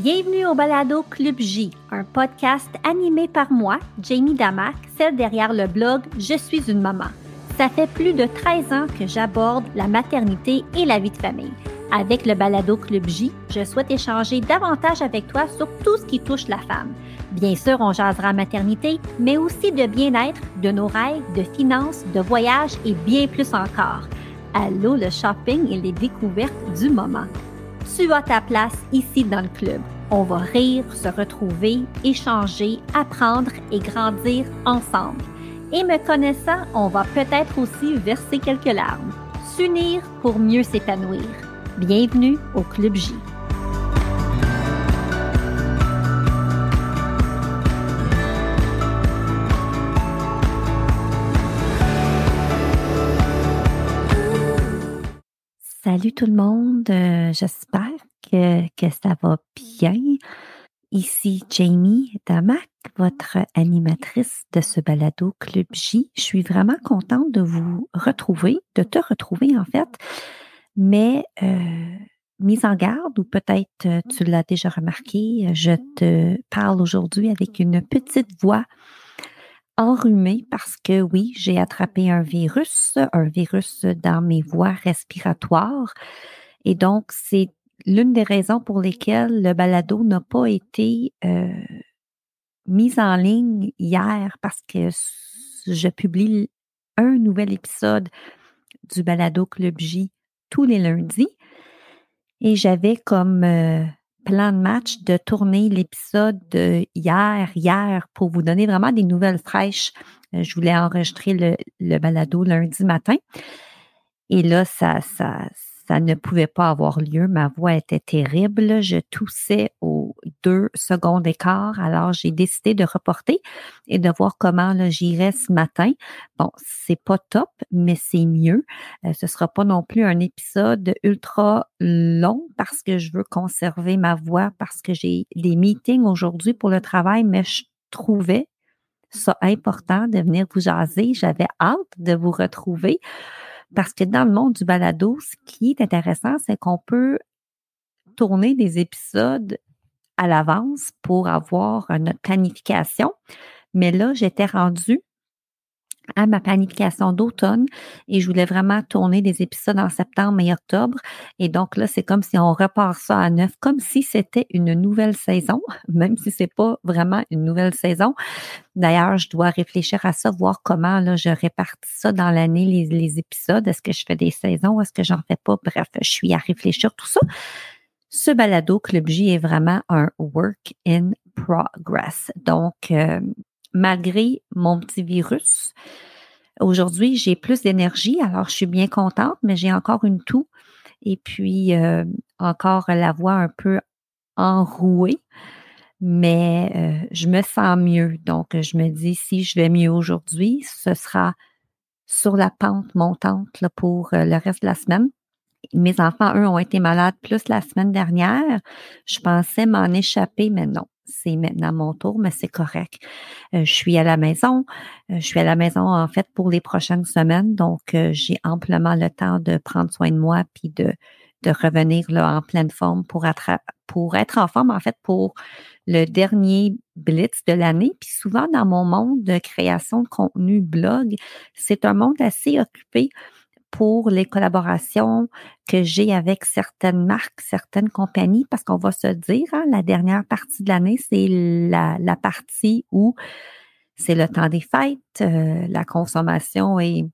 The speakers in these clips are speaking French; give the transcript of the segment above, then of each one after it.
Bienvenue au Balado Club J, un podcast animé par moi, Jamie Damac, celle derrière le blog Je suis une maman. Ça fait plus de 13 ans que j'aborde la maternité et la vie de famille. Avec le Balado Club J, je souhaite échanger davantage avec toi sur tout ce qui touche la femme. Bien sûr, on jasera maternité, mais aussi de bien-être, de nos rêves, de finances, de voyages et bien plus encore. Allô le shopping et les découvertes du moment tu as ta place ici dans le club. On va rire, se retrouver, échanger, apprendre et grandir ensemble. Et me connaissant, on va peut-être aussi verser quelques larmes. S'unir pour mieux s'épanouir. Bienvenue au Club J. Salut tout le monde, euh, j'espère que, que, ça va bien. Ici Jamie Damac, votre animatrice de ce balado Club J. Je suis vraiment contente de vous retrouver, de te retrouver en fait, mais euh, mise en garde, ou peut-être euh, tu l'as déjà remarqué, je te parle aujourd'hui avec une petite voix enrhumée parce que oui, j'ai attrapé un virus, un virus dans mes voies respiratoires. Et donc, c'est l'une des raisons pour lesquelles le balado n'a pas été euh, mis en ligne hier parce que je publie un nouvel épisode du balado Club J tous les lundis. Et j'avais comme euh, plan de match de tourner l'épisode hier, hier, pour vous donner vraiment des nouvelles fraîches. Euh, je voulais enregistrer le, le balado lundi matin. Et là, ça, ça, ça ne pouvait pas avoir lieu. Ma voix était terrible. Je toussais aux deux secondes d'écart. Alors, j'ai décidé de reporter et de voir comment j'irais ce matin. Bon, c'est pas top, mais c'est mieux. Euh, ce sera pas non plus un épisode ultra long parce que je veux conserver ma voix parce que j'ai des meetings aujourd'hui pour le travail, mais je trouvais ça important de venir vous jaser. J'avais hâte de vous retrouver. Parce que dans le monde du balado, ce qui est intéressant, c'est qu'on peut tourner des épisodes à l'avance pour avoir notre planification. Mais là, j'étais rendue à ma planification d'automne et je voulais vraiment tourner des épisodes en septembre et octobre. Et donc là, c'est comme si on repart ça à neuf, comme si c'était une nouvelle saison, même si c'est pas vraiment une nouvelle saison. D'ailleurs, je dois réfléchir à ça, voir comment là, je répartis ça dans l'année, les, les épisodes. Est-ce que je fais des saisons? Est-ce que j'en fais pas? Bref, je suis à réfléchir tout ça. Ce balado Club J est vraiment un work in progress. Donc, euh, malgré mon petit virus. Aujourd'hui, j'ai plus d'énergie, alors je suis bien contente, mais j'ai encore une toux et puis euh, encore la voix un peu enrouée. Mais euh, je me sens mieux. Donc, je me dis, si je vais mieux aujourd'hui, ce sera sur la pente montante pour euh, le reste de la semaine. Mes enfants, eux, ont été malades plus la semaine dernière. Je pensais m'en échapper, mais non c'est maintenant mon tour, mais c'est correct. Euh, je suis à la maison. Euh, je suis à la maison, en fait, pour les prochaines semaines. Donc, euh, j'ai amplement le temps de prendre soin de moi puis de, de revenir là, en pleine forme pour, pour être en forme, en fait, pour le dernier blitz de l'année. Puis souvent, dans mon monde de création de contenu blog, c'est un monde assez occupé pour les collaborations que j'ai avec certaines marques, certaines compagnies, parce qu'on va se dire, hein, la dernière partie de l'année, c'est la, la, partie où c'est le temps des fêtes, euh, la consommation est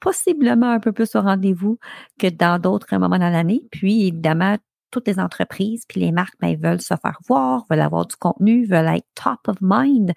possiblement un peu plus au rendez-vous que dans d'autres moments dans l'année. Puis, évidemment, toutes les entreprises puis les marques ben, veulent se faire voir, veulent avoir du contenu, veulent être top of mind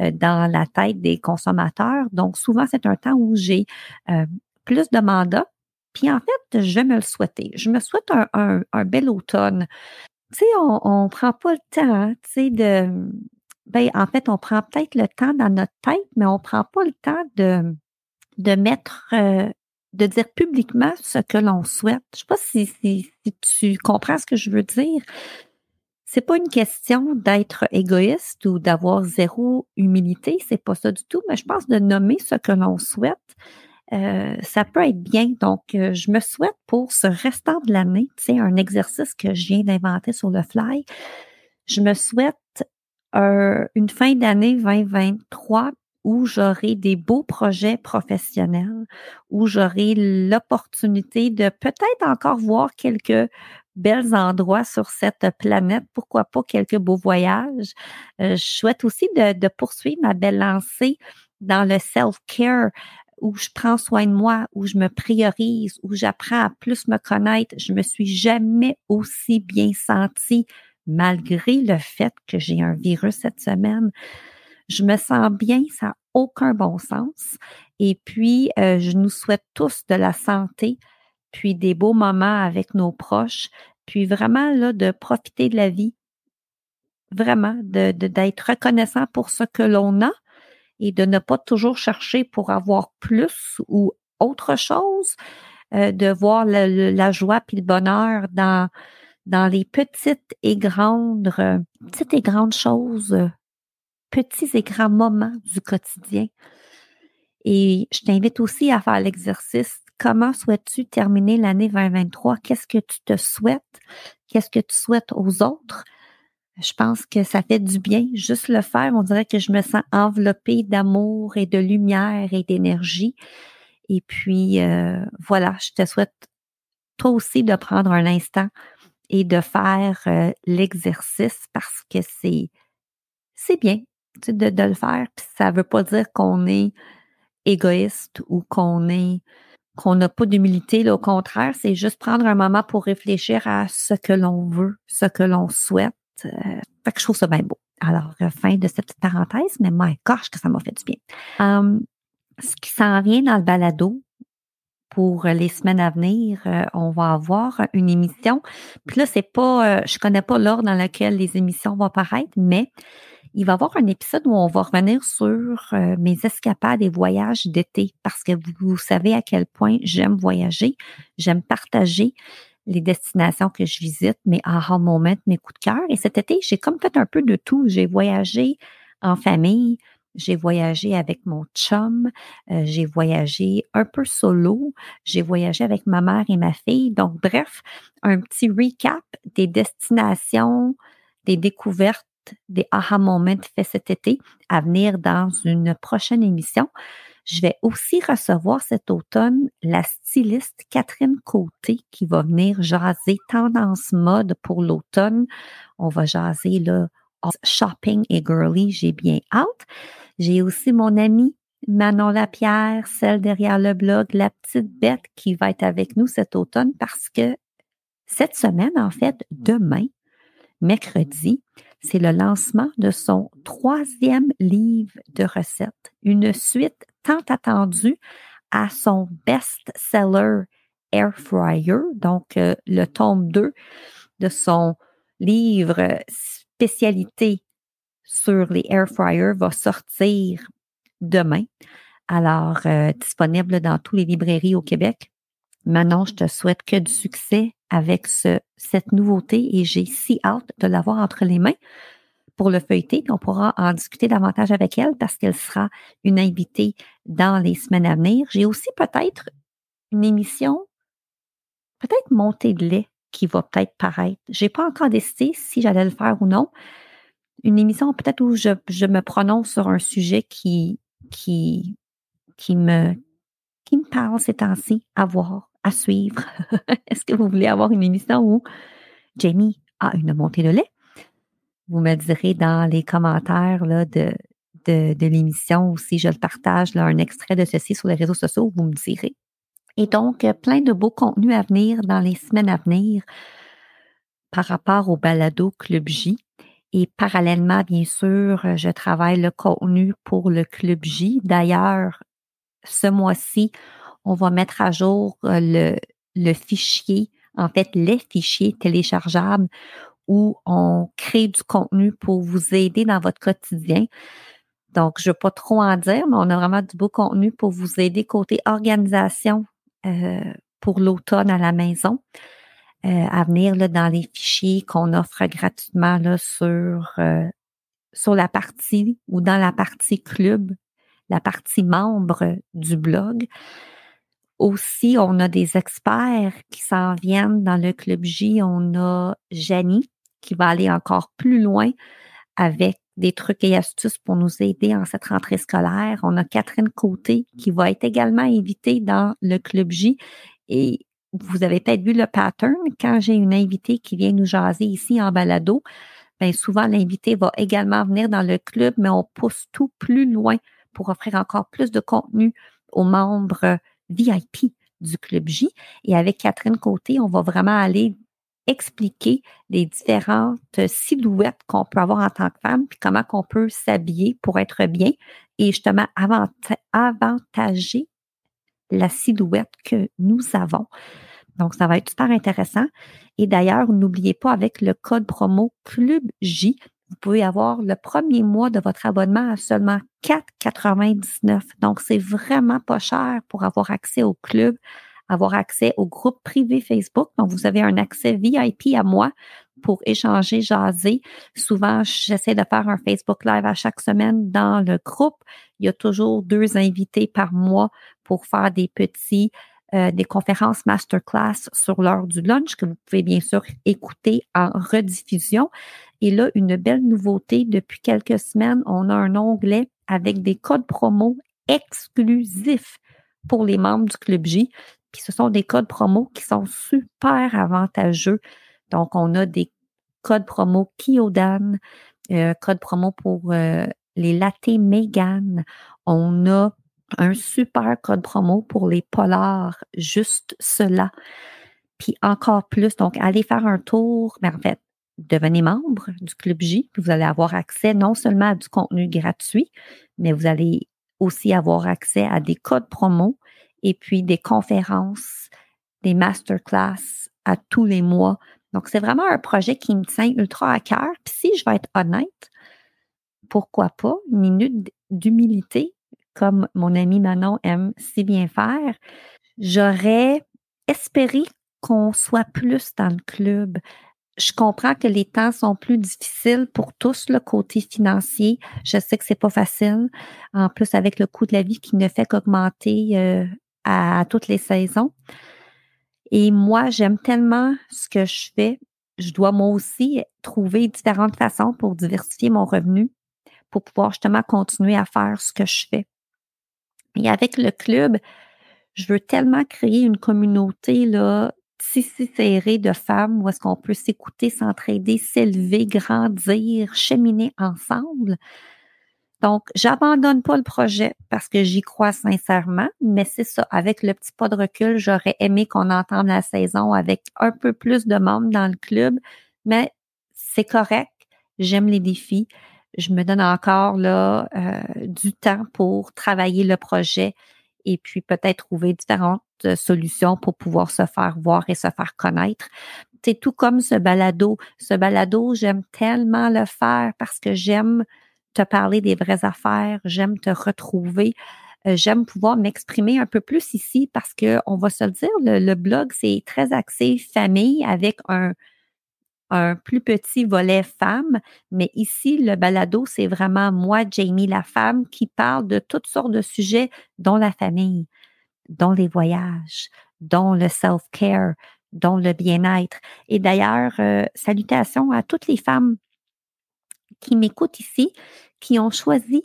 euh, dans la tête des consommateurs. Donc, souvent, c'est un temps où j'ai euh, plus de mandats. Puis en fait, je me le souhaiter. Je me souhaite un, un, bel automne. Tu sais, on ne prend pas le temps, hein, tu sais, de. Ben, en fait, on prend peut-être le temps dans notre tête, mais on ne prend pas le temps de, de mettre, euh, de dire publiquement ce que l'on souhaite. Je ne sais pas si, si, tu comprends ce que je veux dire. C'est pas une question d'être égoïste ou d'avoir zéro humilité, c'est pas ça du tout, mais je pense de nommer ce que l'on souhaite euh, ça peut être bien. Donc, euh, je me souhaite pour ce restant de l'année, sais, un exercice que je viens d'inventer sur le fly, Je me souhaite une fin d'année 2023 où j'aurai des beaux projets professionnels, où j'aurai l'opportunité de peut-être encore voir quelques belles endroits sur cette planète, pourquoi pas quelques beaux voyages. Euh, je souhaite aussi de, de, poursuivre ma belle lancée dans le self-care où je prends soin de moi, où je me priorise, où j'apprends à plus me connaître. Je me suis jamais aussi bien sentie malgré le fait que j'ai un virus cette semaine. Je me sens bien, ça n'a aucun bon sens. Et puis, euh, je nous souhaite tous de la santé, puis des beaux moments avec nos proches, puis vraiment là, de profiter de la vie, vraiment, de, d'être reconnaissant pour ce que l'on a et de ne pas toujours chercher pour avoir plus ou autre chose, euh, de voir la joie puis le bonheur dans dans les petites et grandes, euh, petites et grandes choses, euh, petits et grands moments du quotidien. Et je t'invite aussi à faire l'exercice. Comment souhaites-tu terminer l'année 2023? Qu'est-ce que tu te souhaites? Qu'est-ce que tu souhaites aux autres? Je pense que ça fait du bien. Juste le faire, on dirait que je me sens enveloppée d'amour et de lumière et d'énergie. Et puis, euh, voilà, je te souhaite toi aussi de prendre un instant et de faire euh, l'exercice parce que c'est c'est bien de, de, le faire. Ça veut pas dire qu'on est égoïste ou qu'on est qu'on n'a pas d'humilité. Au contraire, c'est juste prendre un moment pour réfléchir à ce que l'on veut, ce que l'on souhaite. Euh, fait que je trouve ça bien beau. Alors, euh, fin de cette petite parenthèse, mais my gosh, que ça m'a fait du bien. Hum, ce qui s'en vient dans le balado, pour les semaines à venir, euh, on va avoir une émission. Puis là, c'est pas, je connais pas l'ordre dans lequel les émissions vont apparaître, mais il va y avoir un épisode où on va revenir sur mes escapades et voyages d'été parce que vous, savez à quel point j'aime voyager, j'aime partager les destinations que je visite, mes aha moments, mes coups de cœur. Et cet été, j'ai comme fait un peu de tout. J'ai voyagé en famille, j'ai voyagé avec mon chum, euh, j'ai voyagé un peu solo, j'ai voyagé avec ma mère et ma fille. Donc, bref, un petit recap des destinations, des découvertes, des aha moments faits cet été à venir dans une prochaine émission. Je vais aussi recevoir cet automne la styliste Catherine Côté qui va venir jaser tendance mode pour l'automne. On va jaser là shopping et girly, j'ai bien hâte. J'ai aussi mon amie Manon Lapierre, celle derrière le blog La Petite Bête, qui va être avec nous cet automne parce que cette semaine, en fait, demain, mercredi, c'est le lancement de son troisième livre de recettes, une suite tant attendue à son best-seller Air Fryer, donc euh, le tome 2 de son livre spécialité sur les air fryers va sortir demain. Alors, euh, disponible dans toutes les librairies au Québec. Manon, je te souhaite que du succès avec ce, cette nouveauté et j'ai si hâte de l'avoir entre les mains pour le feuilleter. On pourra en discuter davantage avec elle parce qu'elle sera une invitée dans les semaines à venir. J'ai aussi peut-être une émission, peut-être montée de lait qui va peut-être paraître. J'ai pas encore décidé si j'allais le faire ou non, une émission peut-être où je, je, me prononce sur un sujet qui, qui, qui, me, qui me parle ces temps-ci à voir, à suivre. Est-ce que vous voulez avoir une émission où Jamie a une montée de lait? Vous me direz dans les commentaires de, de, l'émission ou si je le partage, un extrait de ceci sur les réseaux sociaux, vous me direz. Et donc, plein de beaux contenus à venir dans les semaines à venir par rapport au balado Club J. Et parallèlement, bien sûr, je travaille le contenu pour le Club J. D'ailleurs, ce mois-ci, on va mettre à jour euh, le, le fichier, en fait, les fichiers téléchargeables où on crée du contenu pour vous aider dans votre quotidien. Donc, je ne veux pas trop en dire, mais on a vraiment du beau contenu pour vous aider côté organisation euh, pour l'automne à la maison. Euh, à venir là, dans les fichiers qu'on offre gratuitement là, sur, euh, sur la partie ou dans la partie club, la partie membre du blog. Aussi, on a des experts qui s'en viennent dans le Club J. On a Janie qui va aller encore plus loin avec des trucs et astuces pour nous aider en cette rentrée scolaire. On a Catherine Côté qui va être également invitée dans le Club J. Et vous avez peut-être vu le pattern. Quand j'ai une invitée qui vient nous jaser ici en balado, bien souvent l'invité va également venir dans le club, mais on pousse tout plus loin pour offrir encore plus de contenu aux membres VIP du Club J. Et avec Catherine Côté, on va vraiment aller expliquer les différentes silhouettes qu'on peut avoir en tant que femme, puis comment qu'on peut s'habiller pour être bien et justement avantager la silhouette que nous avons. Donc, ça va être super intéressant. Et d'ailleurs, n'oubliez pas, avec le code promo Club J, vous pouvez avoir le premier mois de votre abonnement à seulement 4,99. Donc, c'est vraiment pas cher pour avoir accès au club avoir accès au groupe privé Facebook. Donc, vous avez un accès VIP à moi pour échanger, jaser. Souvent, j'essaie de faire un Facebook Live à chaque semaine dans le groupe. Il y a toujours deux invités par mois pour faire des petits euh, des conférences masterclass sur l'heure du lunch que vous pouvez bien sûr écouter en rediffusion. Et là, une belle nouveauté depuis quelques semaines, on a un onglet avec des codes promo exclusifs pour les membres du Club J. Puis ce sont des codes promo qui sont super avantageux. Donc, on a des codes promo Kyodan, euh, code promo pour euh, les latte Megan. On a un super code promo pour les polars, juste cela. Puis encore plus, donc allez faire un tour, mais en fait, devenez membre du Club J, vous allez avoir accès non seulement à du contenu gratuit, mais vous allez aussi avoir accès à des codes promo et puis des conférences, des masterclass à tous les mois. Donc, c'est vraiment un projet qui me tient ultra à cœur. Puis si je vais être honnête, pourquoi pas une minute d'humilité, comme mon ami Manon aime si bien faire, j'aurais espéré qu'on soit plus dans le club. Je comprends que les temps sont plus difficiles pour tous, le côté financier. Je sais que c'est pas facile. En plus, avec le coût de la vie qui ne fait qu'augmenter euh, à, toutes les saisons. Et moi, j'aime tellement ce que je fais. Je dois moi aussi trouver différentes façons pour diversifier mon revenu, pour pouvoir justement continuer à faire ce que je fais. Et avec le club, je veux tellement créer une communauté là, si, si serrée de femmes où est-ce qu'on peut s'écouter, s'entraider, s'élever, grandir, cheminer ensemble. Donc, j'abandonne pas le projet parce que j'y crois sincèrement, mais c'est ça. Avec le petit pas de recul, j'aurais aimé qu'on entende la saison avec un peu plus de membres dans le club, mais c'est correct. J'aime les défis. Je me donne encore là euh, du temps pour travailler le projet et puis peut-être trouver différentes euh, solutions pour pouvoir se faire voir et se faire connaître. C'est tout comme ce balado. Ce balado, j'aime tellement le faire parce que j'aime te parler des vraies affaires, j'aime te retrouver. Euh, j'aime pouvoir m'exprimer un peu plus ici parce que on va se le dire, le, blog, c'est très axé famille avec un, un plus petit volet femme, mais ici, le balado, c'est vraiment moi, Jamie, la femme, qui parle de toutes sortes de sujets, dont la famille, dont les voyages, dont le self-care, dont le bien-être. Et d'ailleurs, euh, salutations à toutes les femmes qui m'écoutent ici, qui ont choisi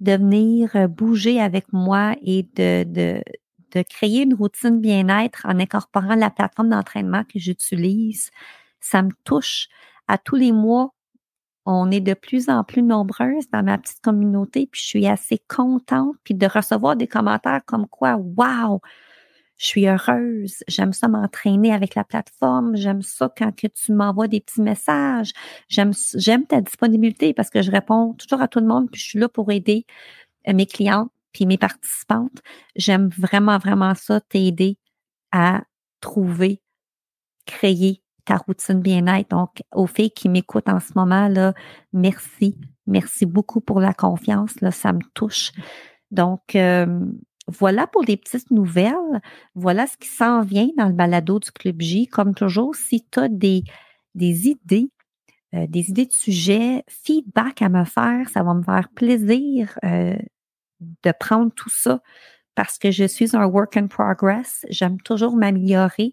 de venir euh, bouger avec moi et de, de, de créer une routine bien-être en incorporant la plateforme d'entraînement que j'utilise. Ça me touche. À tous les mois, on est de plus en plus nombreuses dans ma petite communauté, puis je suis assez contente, puis de recevoir des commentaires comme quoi, wow, je suis heureuse, j'aime ça m'entraîner avec la plateforme, j'aime ça quand que tu m'envoies des petits messages, j'aime j'aime ta disponibilité parce que je réponds toujours à tout le monde puis je suis là pour aider euh, mes clientes puis mes participantes. J'aime vraiment vraiment ça t'aider à trouver créer ta routine bien-être. Donc, aux filles qui m'écoutent en ce moment, là, merci. Merci beaucoup pour la confiance. Là, ça me touche. Donc, euh, voilà pour les petites nouvelles. Voilà ce qui s'en vient dans le balado du Club J. Comme toujours, si tu as des, des idées, euh, des idées de sujets, feedback à me faire, ça va me faire plaisir euh, de prendre tout ça parce que je suis un work in progress. J'aime toujours m'améliorer.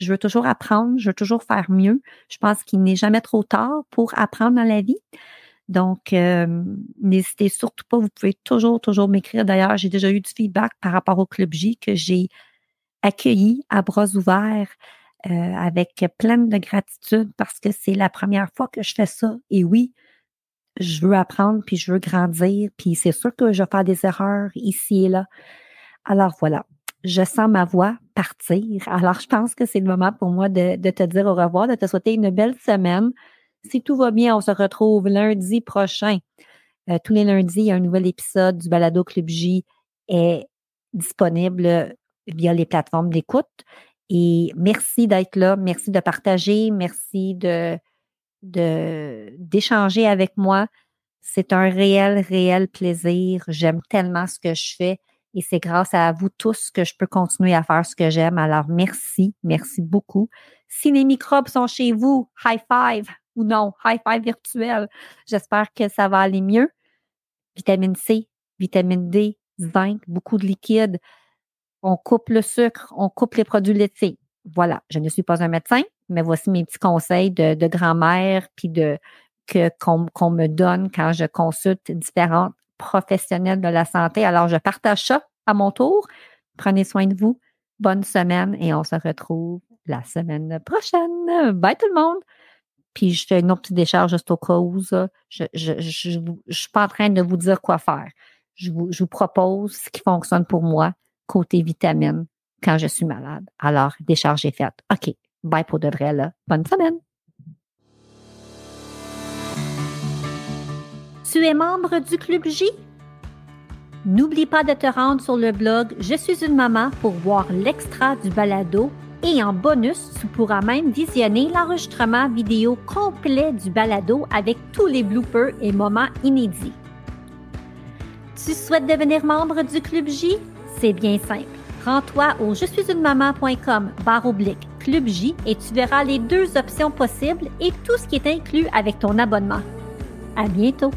Je veux toujours apprendre, je veux toujours faire mieux. Je pense qu'il n'est jamais trop tard pour apprendre dans la vie. Donc, euh, n'hésitez surtout pas, vous pouvez toujours, toujours m'écrire. D'ailleurs, j'ai déjà eu du feedback par rapport au Club J que j'ai accueilli à bras ouverts euh, avec plein de gratitude parce que c'est la première fois que je fais ça. Et oui, je veux apprendre, puis je veux grandir, puis c'est sûr que je vais faire des erreurs ici et là. Alors voilà, je sens ma voix partir. Alors je pense que c'est le moment pour moi de, te dire au revoir, de te souhaiter une belle semaine. Si tout va bien, on se retrouve lundi prochain. Euh, tous les lundis, il y a un nouvel épisode du Balado Club J est disponible via les plateformes d'écoute. Et merci d'être là, merci de partager, merci de d'échanger avec moi. C'est un réel, réel plaisir. J'aime tellement ce que je fais et c'est grâce à vous tous que je peux continuer à faire ce que j'aime. Alors, merci, merci beaucoup. Si les microbes sont chez vous, high five ou non, high five virtuel. J'espère que ça va aller mieux. Vitamine C, vitamine D, zinc, beaucoup de liquide. On coupe le sucre, on coupe les produits laitiers. Voilà, je ne suis pas un médecin, mais voici mes petits conseils de, grand-mère puis de que qu'on me donne quand je consulte différents professionnels de la santé. Alors, je partage ça à mon tour. Prenez soin de vous. Bonne semaine et on se retrouve la semaine prochaine. Bye tout le monde! Puis je fais une autre petite décharge juste au cas où. Je ne je, suis pas en train de vous dire quoi faire. Je vous, propose ce qui fonctionne pour moi côté vitamine quand je suis malade. Alors, décharge est faite. OK, bye pour de vrai. Bonne semaine! Tu es membre du Club J? N'oublie pas de te rendre sur le blog Je suis une maman pour voir l'extra du balado et en bonus, tu pourras même visionner l'enregistrement vidéo complet du balado avec tous les bloopers et moments inédits. Tu souhaites devenir membre du Club J? C'est bien simple. Rends-toi au je suis une maman.com barre oblique Club J et tu verras les deux options possibles et tout ce qui est inclus avec ton abonnement. À bientôt!